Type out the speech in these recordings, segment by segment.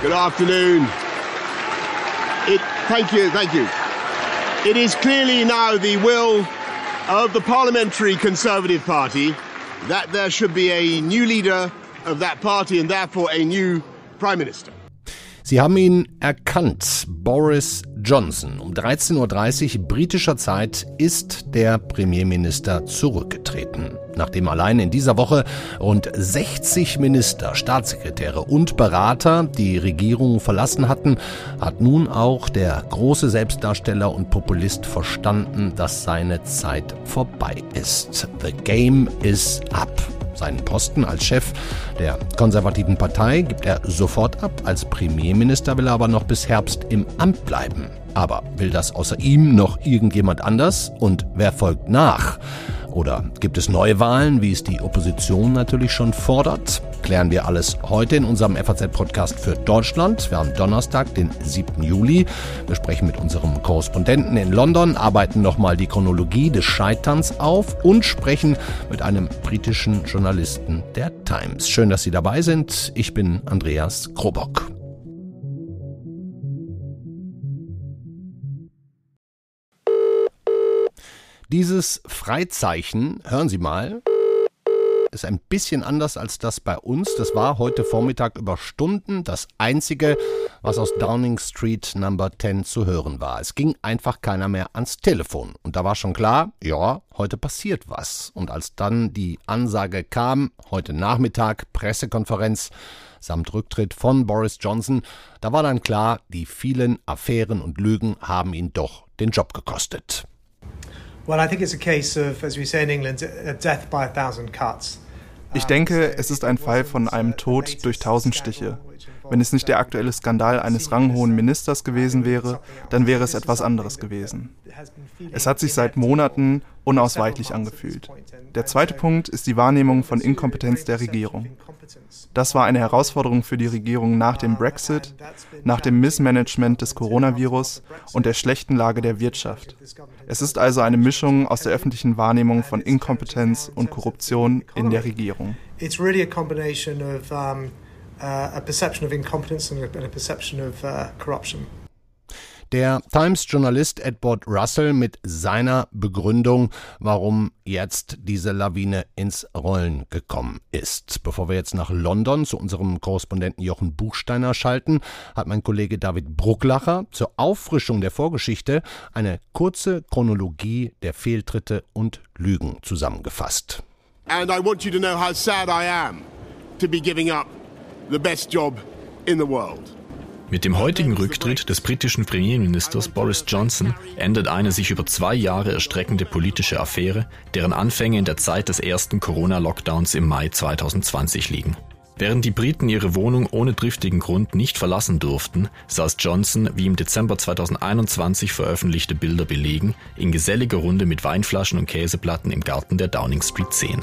Good afternoon. It, thank you, thank you. It is clearly now the will of the Parliamentary Conservative Party that there should be a new leader of that party and therefore a new Prime Minister. Sie haben ihn erkannt. Boris Johnson. Um 13.30 Uhr britischer Zeit ist der Premierminister zurückgetreten. Nachdem allein in dieser Woche rund 60 Minister, Staatssekretäre und Berater die Regierung verlassen hatten, hat nun auch der große Selbstdarsteller und Populist verstanden, dass seine Zeit vorbei ist. The game is up. Seinen Posten als Chef der konservativen Partei gibt er sofort ab. Als Premierminister will er aber noch bis Herbst im Amt bleiben. Aber will das außer ihm noch irgendjemand anders? Und wer folgt nach? Oder gibt es Neuwahlen, wie es die Opposition natürlich schon fordert? Klären wir alles heute in unserem FAZ-Podcast für Deutschland. Wir haben Donnerstag, den 7. Juli. Wir sprechen mit unserem Korrespondenten in London, arbeiten nochmal die Chronologie des Scheiterns auf und sprechen mit einem britischen Journalisten der Times. Schön, dass Sie dabei sind. Ich bin Andreas Krobock. Dieses Freizeichen, hören Sie mal, ist ein bisschen anders als das bei uns. Das war heute Vormittag über Stunden das einzige, was aus Downing Street Number 10 zu hören war. Es ging einfach keiner mehr ans Telefon. Und da war schon klar, ja, heute passiert was. Und als dann die Ansage kam, heute Nachmittag Pressekonferenz samt Rücktritt von Boris Johnson, da war dann klar, die vielen Affären und Lügen haben ihn doch den Job gekostet. Ich denke, es ist ein Fall von einem Tod durch tausend Stiche. Wenn es nicht der aktuelle Skandal eines ranghohen Ministers gewesen wäre, dann wäre es etwas anderes gewesen. Es hat sich seit Monaten unausweichlich angefühlt. Der zweite Punkt ist die Wahrnehmung von Inkompetenz der Regierung. Das war eine Herausforderung für die Regierung nach dem Brexit, nach dem Missmanagement des Coronavirus und der schlechten Lage der Wirtschaft. Es ist also eine Mischung aus der öffentlichen Wahrnehmung von Inkompetenz und Korruption in der Regierung. It's really a combination of um, uh, a perception of incompetence and a, perception of uh, corruption. Der Times-Journalist Edward Russell mit seiner Begründung, warum jetzt diese Lawine ins Rollen gekommen ist. Bevor wir jetzt nach London zu unserem Korrespondenten Jochen Buchsteiner schalten, hat mein Kollege David Brucklacher zur Auffrischung der Vorgeschichte eine kurze Chronologie der Fehltritte und Lügen zusammengefasst. And I want you to know how sad I am to be giving up the best job in the world. Mit dem heutigen Rücktritt des britischen Premierministers Boris Johnson endet eine sich über zwei Jahre erstreckende politische Affäre, deren Anfänge in der Zeit des ersten Corona-Lockdowns im Mai 2020 liegen. Während die Briten ihre Wohnung ohne triftigen Grund nicht verlassen durften, saß Johnson, wie im Dezember 2021 veröffentlichte Bilder belegen, in geselliger Runde mit Weinflaschen und Käseplatten im Garten der Downing Street 10.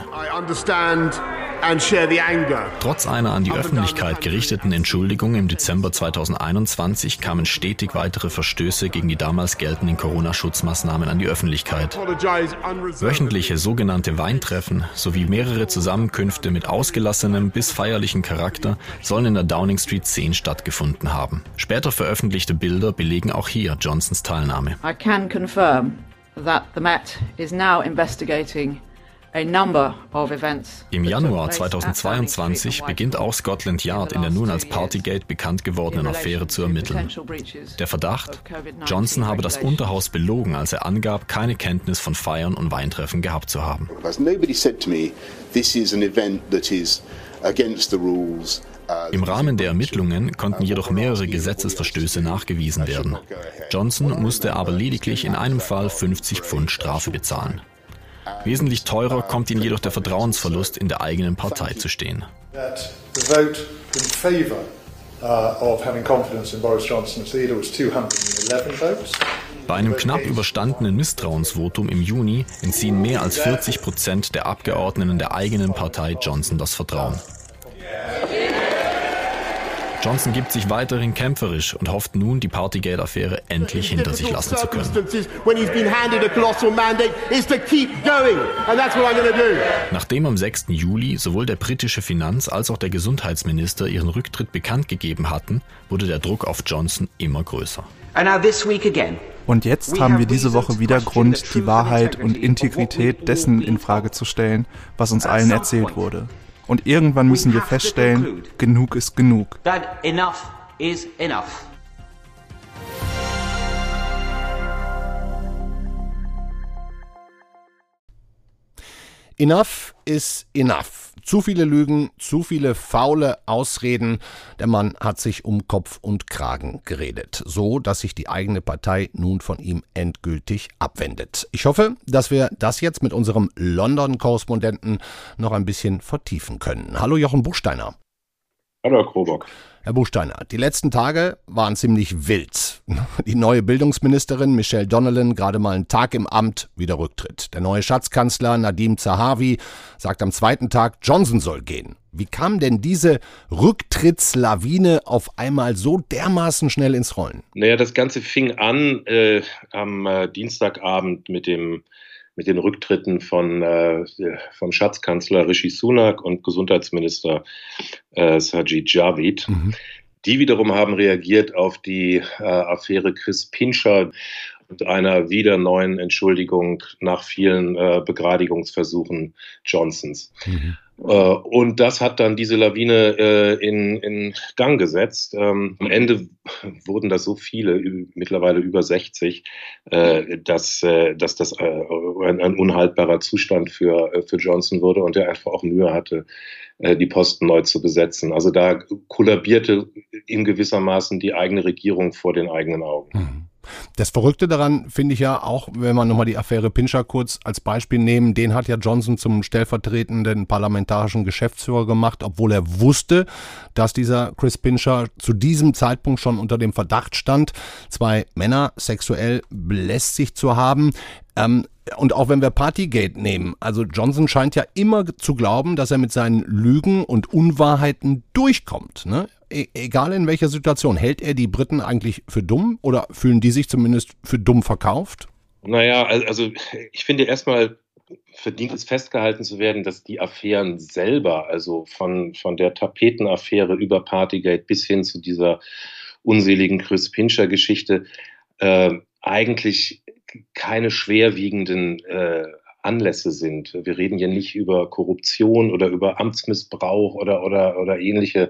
Trotz einer an die Öffentlichkeit gerichteten Entschuldigung im Dezember 2021 kamen stetig weitere Verstöße gegen die damals geltenden Corona-Schutzmaßnahmen an die Öffentlichkeit. Wöchentliche sogenannte Weintreffen sowie mehrere Zusammenkünfte mit ausgelassenem bis feierlichem öffentlichen Charakter sollen in der Downing Street 10 stattgefunden haben. Später veröffentlichte Bilder belegen auch hier Johnsons Teilnahme. I can confirm that the Met is now investigating im Januar 2022 beginnt auch Scotland Yard in der nun als Partygate bekannt gewordenen Affäre zu ermitteln. Der Verdacht, Johnson habe das Unterhaus belogen, als er angab, keine Kenntnis von Feiern und Weintreffen gehabt zu haben. Im Rahmen der Ermittlungen konnten jedoch mehrere Gesetzesverstöße nachgewiesen werden. Johnson musste aber lediglich in einem Fall 50 Pfund Strafe bezahlen. Wesentlich teurer kommt ihm jedoch der Vertrauensverlust in der eigenen Partei zu stehen. Bei einem knapp überstandenen Misstrauensvotum im Juni entziehen mehr als 40 Prozent der Abgeordneten der eigenen Partei Johnson das Vertrauen. Johnson gibt sich weiterhin kämpferisch und hofft nun, die Partygate-Affäre endlich hinter sich lassen zu können. Nachdem am 6. Juli sowohl der britische Finanz- als auch der Gesundheitsminister ihren Rücktritt bekannt gegeben hatten, wurde der Druck auf Johnson immer größer. Und jetzt haben wir diese Woche wieder Grund, die Wahrheit und Integrität dessen in Frage zu stellen, was uns allen erzählt wurde. Und irgendwann müssen wir feststellen, genug ist genug. Enough is enough. Zu viele Lügen, zu viele faule Ausreden. Der Mann hat sich um Kopf und Kragen geredet, so dass sich die eigene Partei nun von ihm endgültig abwendet. Ich hoffe, dass wir das jetzt mit unserem London-Korrespondenten noch ein bisschen vertiefen können. Hallo Jochen Buchsteiner. Hallo Herr Krobock. Herr Buchsteiner, die letzten Tage waren ziemlich wild. Die neue Bildungsministerin Michelle Donnellan gerade mal einen Tag im Amt wieder Rücktritt. Der neue Schatzkanzler Nadim Zahavi sagt am zweiten Tag, Johnson soll gehen. Wie kam denn diese Rücktrittslawine auf einmal so dermaßen schnell ins Rollen? Naja, das Ganze fing an äh, am äh, Dienstagabend mit dem mit den Rücktritten von, äh, vom Schatzkanzler Rishi Sunak und Gesundheitsminister äh, Sajid Javid. Mhm. Die wiederum haben reagiert auf die äh, Affäre Chris Pincher und einer wieder neuen Entschuldigung nach vielen äh, Begradigungsversuchen Johnsons. Mhm. Äh, und das hat dann diese Lawine äh, in, in Gang gesetzt. Ähm, am Ende wurden das so viele, mittlerweile über 60, äh, dass, dass das ein, unhaltbarer Zustand für, für Johnson wurde und er einfach auch Mühe hatte, die Posten neu zu besetzen. Also da kollabierte ihm gewissermaßen die eigene Regierung vor den eigenen Augen. Mhm. Das Verrückte daran finde ich ja auch, wenn man nochmal die Affäre Pinscher kurz als Beispiel nehmen, den hat ja Johnson zum stellvertretenden parlamentarischen Geschäftsführer gemacht, obwohl er wusste, dass dieser Chris Pinscher zu diesem Zeitpunkt schon unter dem Verdacht stand, zwei Männer sexuell belästigt zu haben. Ähm, und auch wenn wir Partygate nehmen, also Johnson scheint ja immer zu glauben, dass er mit seinen Lügen und Unwahrheiten durchkommt. Ne? E egal in welcher Situation, hält er die Briten eigentlich für dumm oder fühlen die sich zumindest für dumm verkauft? Naja, also ich finde erstmal verdient es festgehalten zu werden, dass die Affären selber, also von, von der Tapetenaffäre über Partygate bis hin zu dieser unseligen Chris Pincher-Geschichte, äh, eigentlich keine schwerwiegenden äh, Anlässe sind. Wir reden ja nicht über Korruption oder über Amtsmissbrauch oder, oder, oder ähnliche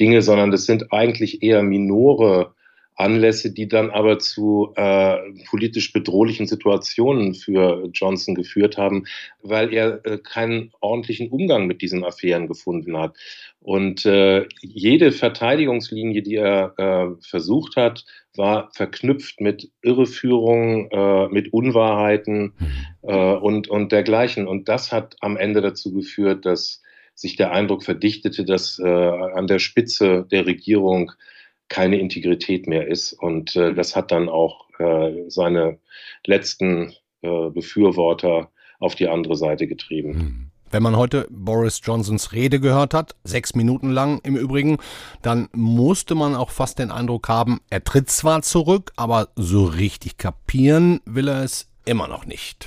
Dinge, sondern das sind eigentlich eher minore Anlässe, die dann aber zu äh, politisch bedrohlichen Situationen für Johnson geführt haben, weil er äh, keinen ordentlichen Umgang mit diesen Affären gefunden hat. Und äh, jede Verteidigungslinie, die er äh, versucht hat, war verknüpft mit Irreführungen, äh, mit Unwahrheiten mhm. äh, und, und dergleichen. Und das hat am Ende dazu geführt, dass sich der Eindruck verdichtete, dass an der Spitze der Regierung keine Integrität mehr ist. Und äh, das hat dann auch äh, seine letzten äh, Befürworter auf die andere Seite getrieben. Hm. Wenn man heute Boris Johnsons Rede gehört hat, sechs Minuten lang im Übrigen, dann musste man auch fast den Eindruck haben, er tritt zwar zurück, aber so richtig kapieren will er es immer noch nicht.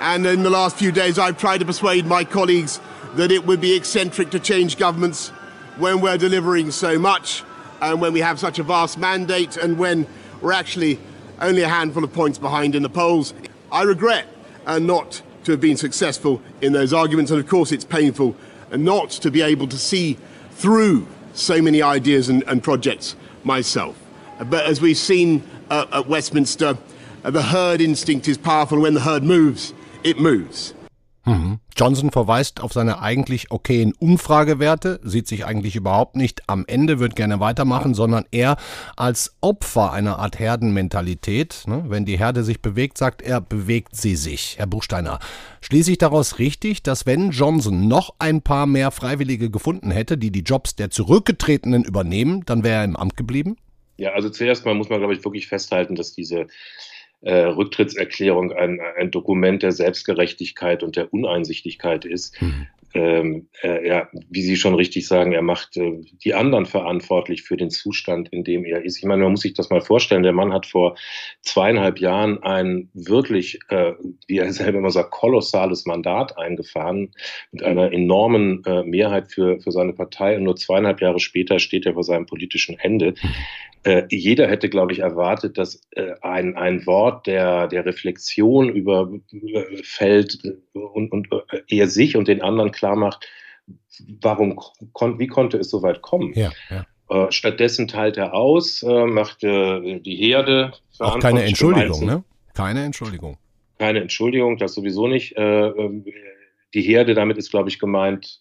And in the last few days I've tried to persuade my colleagues that it would be eccentric to change governments when we're delivering so much and when we have such a vast mandate and when we're actually only a handful of points behind in the polls. I regret uh, not to have been successful in those arguments, and of course, it's painful not to be able to see through so many ideas and, and projects myself. But as we've seen uh, at Westminster, uh, the herd instinct is powerful. When the herd moves, it moves. Mhm. Johnson verweist auf seine eigentlich okayen Umfragewerte, sieht sich eigentlich überhaupt nicht am Ende, wird gerne weitermachen, sondern eher als Opfer einer Art Herdenmentalität. Ne? Wenn die Herde sich bewegt, sagt er, bewegt sie sich. Herr Buchsteiner, schließe ich daraus richtig, dass wenn Johnson noch ein paar mehr Freiwillige gefunden hätte, die die Jobs der Zurückgetretenen übernehmen, dann wäre er im Amt geblieben? Ja, also zuerst mal muss man, glaube ich, wirklich festhalten, dass diese äh, Rücktrittserklärung ein, ein Dokument der Selbstgerechtigkeit und der Uneinsichtigkeit ist. Mhm. Ähm, äh, ja, wie Sie schon richtig sagen, er macht äh, die anderen verantwortlich für den Zustand, in dem er ist. Ich meine, man muss sich das mal vorstellen. Der Mann hat vor zweieinhalb Jahren ein wirklich, äh, wie er selber immer sagt, kolossales Mandat eingefahren mit einer enormen äh, Mehrheit für, für seine Partei. Und nur zweieinhalb Jahre später steht er vor seinem politischen Ende. Äh, jeder hätte, glaube ich, erwartet, dass äh, ein, ein Wort der, der Reflexion über äh, fällt und, und äh, er sich und den anderen klar macht, warum kon wie konnte es so weit kommen? Ja, ja. Äh, stattdessen teilt er aus, äh, macht die Herde. Auch keine Entschuldigung, ne? Keine Entschuldigung. Keine Entschuldigung, das sowieso nicht. Ähm, die Herde, damit ist, glaube ich, gemeint,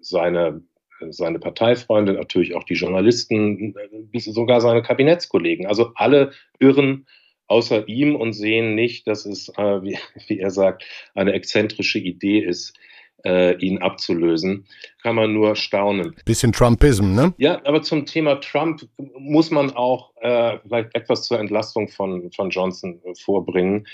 seine seine Parteifreunde, natürlich auch die Journalisten, sogar seine Kabinettskollegen. Also alle irren außer ihm und sehen nicht, dass es, äh, wie, wie, er sagt, eine exzentrische Idee ist, äh, ihn abzulösen. Kann man nur staunen. Bisschen Trumpism, ne? Ja, aber zum Thema Trump muss man auch äh, vielleicht etwas zur Entlastung von, von Johnson vorbringen.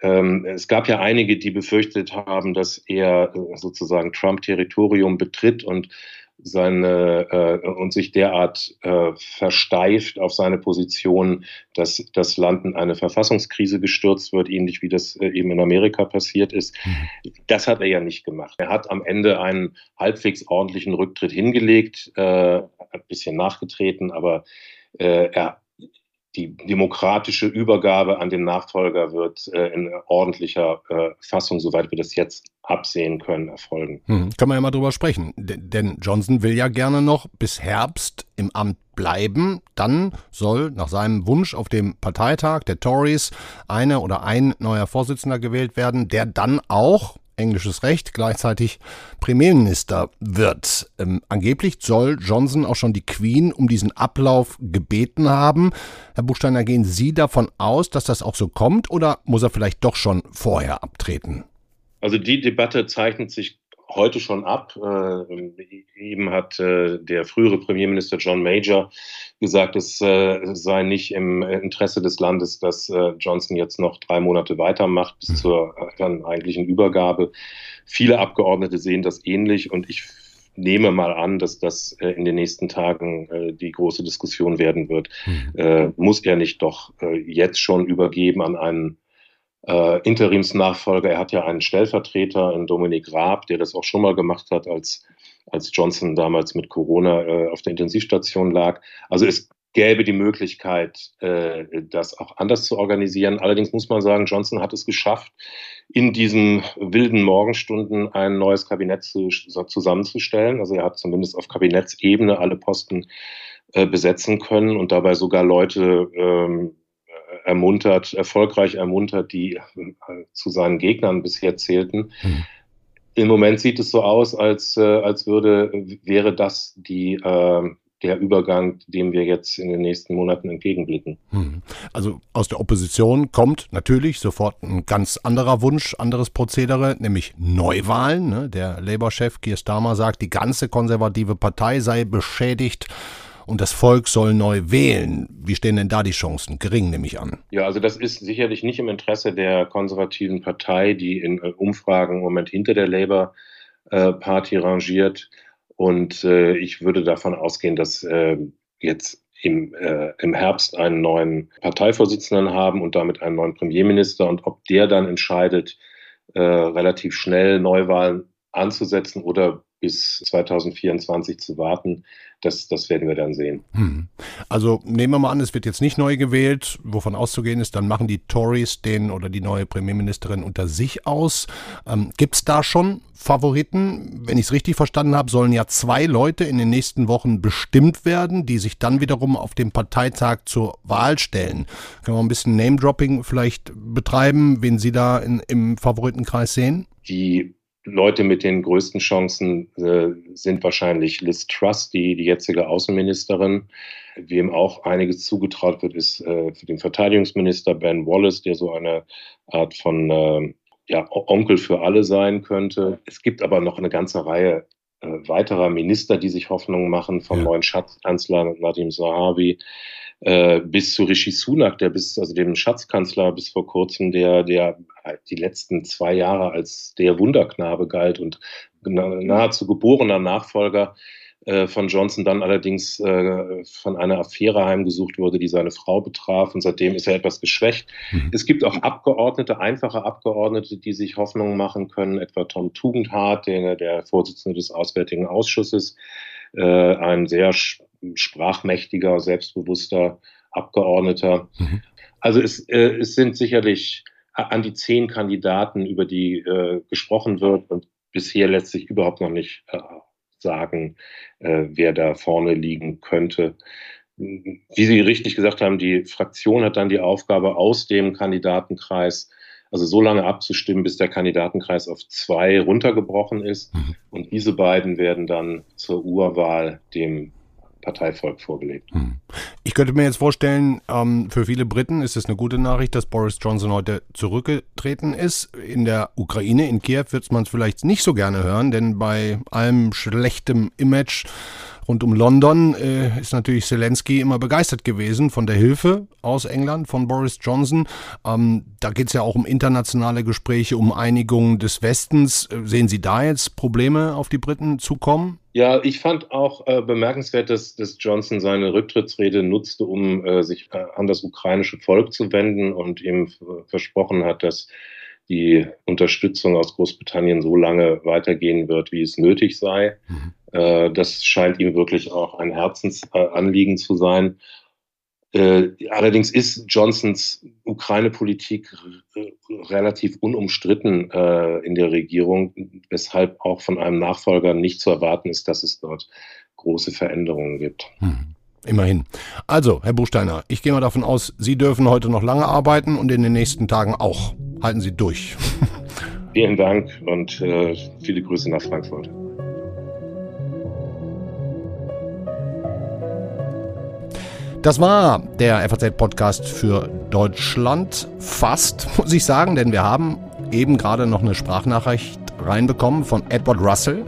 Ähm, es gab ja einige, die befürchtet haben, dass er äh, sozusagen Trump-Territorium betritt und seine äh, und sich derart äh, versteift auf seine Position, dass das Land in eine Verfassungskrise gestürzt wird, ähnlich wie das äh, eben in Amerika passiert ist. Mhm. Das hat er ja nicht gemacht. Er hat am Ende einen halbwegs ordentlichen Rücktritt hingelegt, äh, ein bisschen nachgetreten, aber äh, er die demokratische Übergabe an den Nachfolger wird äh, in ordentlicher äh, Fassung, soweit wir das jetzt absehen können, erfolgen. Hm, kann man ja mal drüber sprechen. D denn Johnson will ja gerne noch bis Herbst im Amt bleiben. Dann soll nach seinem Wunsch auf dem Parteitag der Tories eine oder ein neuer Vorsitzender gewählt werden, der dann auch englisches Recht gleichzeitig Premierminister wird. Ähm, angeblich soll Johnson auch schon die Queen um diesen Ablauf gebeten haben. Herr Buchsteiner, gehen Sie davon aus, dass das auch so kommt oder muss er vielleicht doch schon vorher abtreten? Also die Debatte zeichnet sich heute schon ab. Äh, eben hat äh, der frühere Premierminister John Major gesagt, es äh, sei nicht im Interesse des Landes, dass äh, Johnson jetzt noch drei Monate weitermacht bis mhm. zur dann eigentlichen Übergabe. Viele Abgeordnete sehen das ähnlich und ich nehme mal an, dass das äh, in den nächsten Tagen äh, die große Diskussion werden wird. Mhm. muss er nicht doch jetzt schon übergeben an einen äh, Interimsnachfolger. Er hat ja einen Stellvertreter in Dominik Raab, der das auch schon mal gemacht hat, als, als Johnson damals mit Corona äh, auf der Intensivstation lag. Also es gäbe die Möglichkeit, äh, das auch anders zu organisieren. Allerdings muss man sagen, Johnson hat es geschafft, in diesen wilden Morgenstunden ein neues Kabinett zu, zusammenzustellen. Also er hat zumindest auf Kabinettsebene alle Posten äh, besetzen können und dabei sogar Leute ähm, ermuntert, erfolgreich ermuntert, die äh, zu seinen Gegnern bisher zählten. Mhm. Im Moment sieht es so aus, als, äh, als würde, wäre das die, äh, der Übergang, dem wir jetzt in den nächsten Monaten entgegenblicken. Mhm. Also aus der Opposition kommt natürlich sofort ein ganz anderer Wunsch, anderes Prozedere, nämlich Neuwahlen. Ne? Der Labour-Chef Keir Starmer sagt, die ganze konservative Partei sei beschädigt und das Volk soll neu wählen. Wie stehen denn da die Chancen? Gering, nehme ich an. Ja, also das ist sicherlich nicht im Interesse der konservativen Partei, die in äh, Umfragen im Moment hinter der Labour äh, Party rangiert. Und äh, ich würde davon ausgehen, dass äh, jetzt im, äh, im Herbst einen neuen Parteivorsitzenden haben und damit einen neuen Premierminister. Und ob der dann entscheidet, äh, relativ schnell Neuwahlen anzusetzen oder bis 2024 zu warten, das, das werden wir dann sehen. Hm. Also nehmen wir mal an, es wird jetzt nicht neu gewählt, wovon auszugehen ist, dann machen die Tories den oder die neue Premierministerin unter sich aus. Ähm, Gibt es da schon Favoriten? Wenn ich es richtig verstanden habe, sollen ja zwei Leute in den nächsten Wochen bestimmt werden, die sich dann wiederum auf dem Parteitag zur Wahl stellen. Können wir ein bisschen Name-Dropping vielleicht betreiben, wen Sie da in, im Favoritenkreis sehen? Die Leute mit den größten Chancen äh, sind wahrscheinlich Liz Truss, die, die jetzige Außenministerin. Wem auch einiges zugetraut wird, ist äh, für den Verteidigungsminister Ben Wallace, der so eine Art von äh, ja, Onkel für alle sein könnte. Es gibt aber noch eine ganze Reihe äh, weiterer Minister, die sich Hoffnungen machen, vom ja. neuen Schatzkanzler Nadim Zahavi äh, bis zu Rishi Sunak, der bis, also dem Schatzkanzler bis vor kurzem, der, der die letzten zwei Jahre als der Wunderknabe galt und nahezu geborener Nachfolger von Johnson dann allerdings äh, von einer Affäre heimgesucht wurde, die seine Frau betraf. Und seitdem ist er etwas geschwächt. Mhm. Es gibt auch Abgeordnete, einfache Abgeordnete, die sich Hoffnungen machen können, etwa Tom Tugendhat, der, der Vorsitzende des Auswärtigen Ausschusses, äh, ein sehr sprachmächtiger, selbstbewusster Abgeordneter. Mhm. Also es, äh, es sind sicherlich an die zehn Kandidaten, über die äh, gesprochen wird und bisher letztlich überhaupt noch nicht äh, sagen, äh, wer da vorne liegen könnte. Wie Sie richtig gesagt haben, die Fraktion hat dann die Aufgabe, aus dem Kandidatenkreis, also so lange abzustimmen, bis der Kandidatenkreis auf zwei runtergebrochen ist. Mhm. Und diese beiden werden dann zur Urwahl dem Parteivolk vorgelegt. Hm. Ich könnte mir jetzt vorstellen, ähm, für viele Briten ist es eine gute Nachricht, dass Boris Johnson heute zurückgetreten ist. In der Ukraine, in Kiew, wird man es vielleicht nicht so gerne hören, denn bei allem schlechtem Image Rund um London äh, ist natürlich Zelensky immer begeistert gewesen von der Hilfe aus England, von Boris Johnson. Ähm, da geht es ja auch um internationale Gespräche, um Einigung des Westens. Äh, sehen Sie da jetzt Probleme auf die Briten zukommen? Ja, ich fand auch äh, bemerkenswert, dass, dass, Johnson seine Rücktrittsrede nutzte, um äh, sich äh, an das ukrainische Volk zu wenden und ihm versprochen hat, dass die Unterstützung aus Großbritannien so lange weitergehen wird, wie es nötig sei. Mhm. Äh, das scheint ihm wirklich auch ein Herzensanliegen zu sein. Äh, allerdings ist Johnsons Ukraine-Politik relativ unumstritten äh, in der Regierung, weshalb auch von einem Nachfolger nicht zu erwarten ist, dass es dort große Veränderungen gibt. Hm. Immerhin. Also, Herr Buchsteiner, ich gehe mal davon aus, Sie dürfen heute noch lange arbeiten und in den nächsten Tagen auch. Halten Sie durch. Vielen Dank und äh, viele Grüße nach Frankfurt. Das war der FAZ-Podcast für Deutschland. Fast, muss ich sagen, denn wir haben eben gerade noch eine Sprachnachricht reinbekommen von Edward Russell,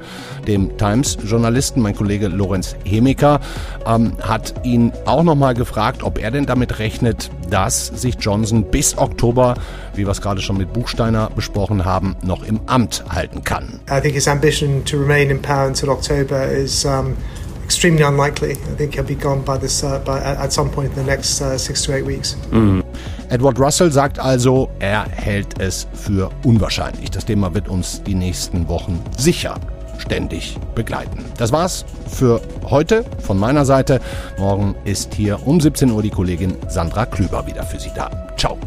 dem Times-Journalisten. Mein Kollege Lorenz Hemiker ähm, hat ihn auch nochmal gefragt, ob er denn damit rechnet, dass sich Johnson bis Oktober, wie wir es gerade schon mit Buchsteiner besprochen haben, noch im Amt halten kann. I think his ambition to remain in power until October is um extremely unlikely. I think he'll be gone by this uh, by, at some point in the next uh, six to eight weeks. Mhm. Edward Russell sagt also, er hält es für unwahrscheinlich. Das Thema wird uns die nächsten Wochen sicher ständig begleiten. Das war's für heute von meiner Seite. Morgen ist hier um 17 Uhr die Kollegin Sandra Klüber wieder für Sie da. Ciao.